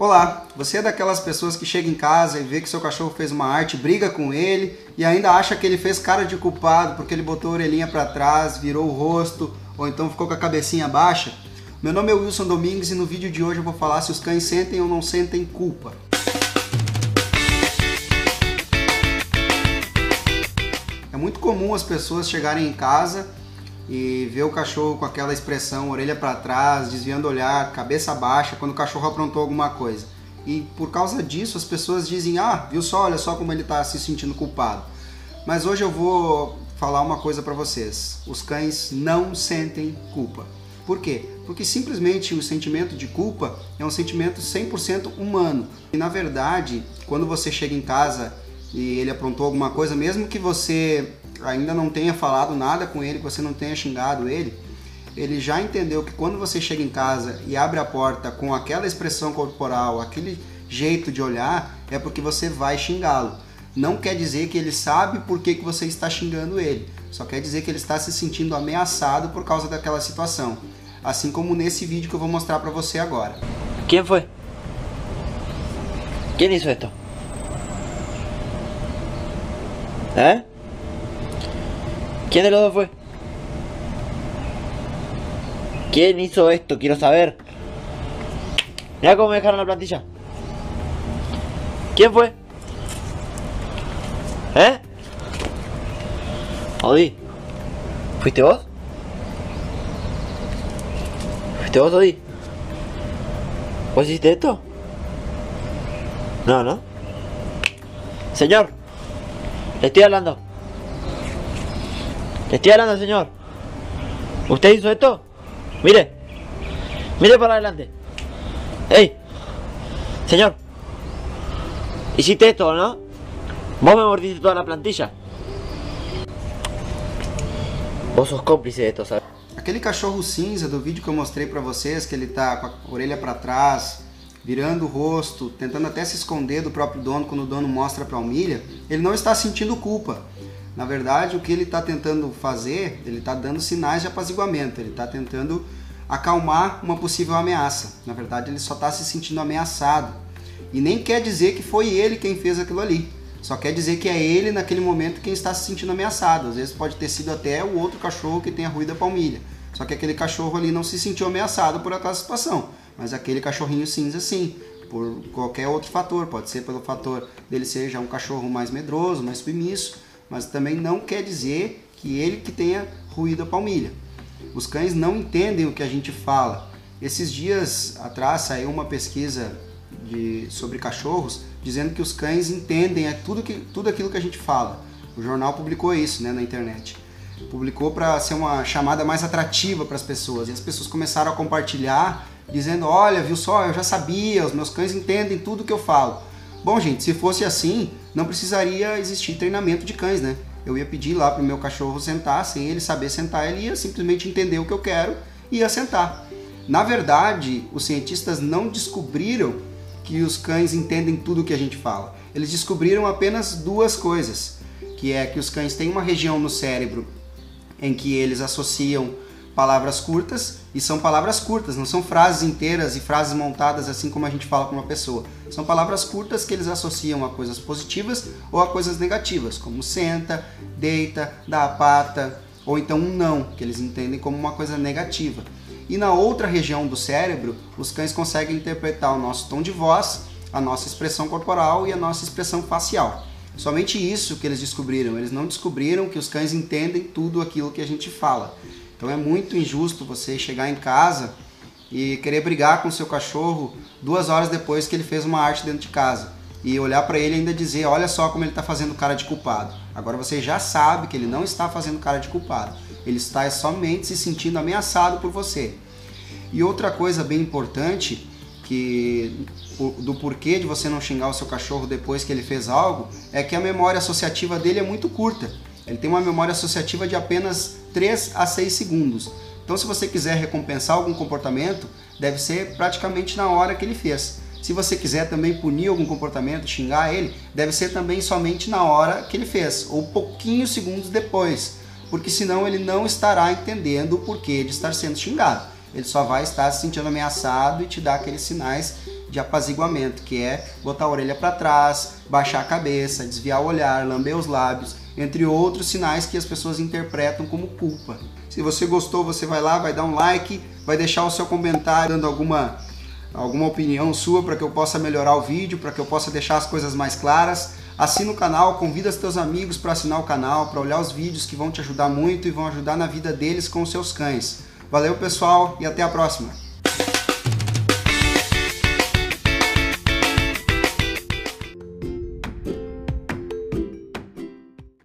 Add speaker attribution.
Speaker 1: Olá, você é daquelas pessoas que chega em casa e vê que seu cachorro fez uma arte, briga com ele e ainda acha que ele fez cara de culpado porque ele botou a orelhinha para trás, virou o rosto ou então ficou com a cabecinha baixa? Meu nome é Wilson Domingues e no vídeo de hoje eu vou falar se os cães sentem ou não sentem culpa. É muito comum as pessoas chegarem em casa e ver o cachorro com aquela expressão, orelha para trás, desviando o olhar, cabeça baixa, quando o cachorro aprontou alguma coisa. E por causa disso as pessoas dizem: "Ah, viu só, olha só como ele está se sentindo culpado". Mas hoje eu vou falar uma coisa para vocês. Os cães não sentem culpa. Por quê? Porque simplesmente o sentimento de culpa é um sentimento 100% humano. E na verdade, quando você chega em casa e ele aprontou alguma coisa, mesmo que você ainda não tenha falado nada com ele, que você não tenha xingado ele, ele já entendeu que quando você chega em casa e abre a porta com aquela expressão corporal, aquele jeito de olhar, é porque você vai xingá-lo. Não quer dizer que ele sabe por que, que você está xingando ele, só quer dizer que ele está se sentindo ameaçado por causa daquela situação. Assim como nesse vídeo que eu vou mostrar para você agora.
Speaker 2: Quem foi? Quem hizo esto? ¿Eh? ¿Quién de los dos fue? ¿Quién hizo esto? Quiero saber. Mira cómo me dejaron la plantilla. ¿Quién fue? ¿Eh? Odi. ¿Fuiste vos? ¿Fuiste vos, Odi? ¿Vos hiciste esto? No, ¿no? Señor, le estoy hablando. Le estoy hablando, señor. ¿Usted hizo esto? Mire. Mire para adelante. ¡Ey! Señor. Hiciste esto, ¿no? Vos me mordiste toda la plantilla. Vos sos cómplice de esto, ¿sabes?
Speaker 1: Aquele cachorro cinza do vídeo que eu mostrei para vocês, que ele tá com a orelha para trás, virando o rosto, tentando até se esconder do próprio dono quando o dono mostra para a Almília, ele não está sentindo culpa. Na verdade, o que ele está tentando fazer, ele está dando sinais de apaziguamento, ele está tentando acalmar uma possível ameaça. Na verdade, ele só está se sentindo ameaçado. E nem quer dizer que foi ele quem fez aquilo ali. Só quer dizer que é ele, naquele momento, quem está se sentindo ameaçado. Às vezes pode ter sido até o outro cachorro que ruído a palmilha. Só que aquele cachorro ali não se sentiu ameaçado por aquela situação. Mas aquele cachorrinho cinza, sim. Por qualquer outro fator. Pode ser pelo fator dele ser já um cachorro mais medroso, mais submisso mas também não quer dizer que ele que tenha ruído a palmilha. Os cães não entendem o que a gente fala. Esses dias atrás saiu uma pesquisa de, sobre cachorros dizendo que os cães entendem tudo, que, tudo aquilo que a gente fala. O jornal publicou isso né, na internet. Publicou para ser uma chamada mais atrativa para as pessoas. E as pessoas começaram a compartilhar, dizendo: Olha, viu só, eu já sabia, os meus cães entendem tudo que eu falo. Bom, gente, se fosse assim, não precisaria existir treinamento de cães, né? Eu ia pedir lá para o meu cachorro sentar, sem ele saber sentar, ele ia simplesmente entender o que eu quero e ia sentar. Na verdade, os cientistas não descobriram que os cães entendem tudo o que a gente fala. Eles descobriram apenas duas coisas, que é que os cães têm uma região no cérebro em que eles associam palavras curtas e são palavras curtas, não são frases inteiras e frases montadas assim como a gente fala com uma pessoa. São palavras curtas que eles associam a coisas positivas ou a coisas negativas, como senta, deita, dá a pata, ou então um não, que eles entendem como uma coisa negativa. E na outra região do cérebro, os cães conseguem interpretar o nosso tom de voz, a nossa expressão corporal e a nossa expressão facial. Somente isso que eles descobriram. Eles não descobriram que os cães entendem tudo aquilo que a gente fala. Então é muito injusto você chegar em casa e querer brigar com seu cachorro duas horas depois que ele fez uma arte dentro de casa e olhar para ele e ainda dizer, olha só como ele está fazendo cara de culpado. Agora você já sabe que ele não está fazendo cara de culpado. Ele está somente se sentindo ameaçado por você. E outra coisa bem importante que do porquê de você não xingar o seu cachorro depois que ele fez algo é que a memória associativa dele é muito curta. Ele tem uma memória associativa de apenas 3 a 6 segundos. Então, se você quiser recompensar algum comportamento, deve ser praticamente na hora que ele fez. Se você quiser também punir algum comportamento, xingar ele, deve ser também somente na hora que ele fez, ou pouquinhos segundos depois, porque senão ele não estará entendendo o porquê de estar sendo xingado. Ele só vai estar se sentindo ameaçado e te dar aqueles sinais de apaziguamento, que é botar a orelha para trás, baixar a cabeça, desviar o olhar, lamber os lábios, entre outros sinais que as pessoas interpretam como culpa. Se você gostou, você vai lá, vai dar um like, vai deixar o seu comentário dando alguma alguma opinião sua para que eu possa melhorar o vídeo, para que eu possa deixar as coisas mais claras. Assina o canal, convida seus amigos para assinar o canal, para olhar os vídeos que vão te ajudar muito e vão ajudar na vida deles com os seus cães. Valeu, pessoal, e até a próxima!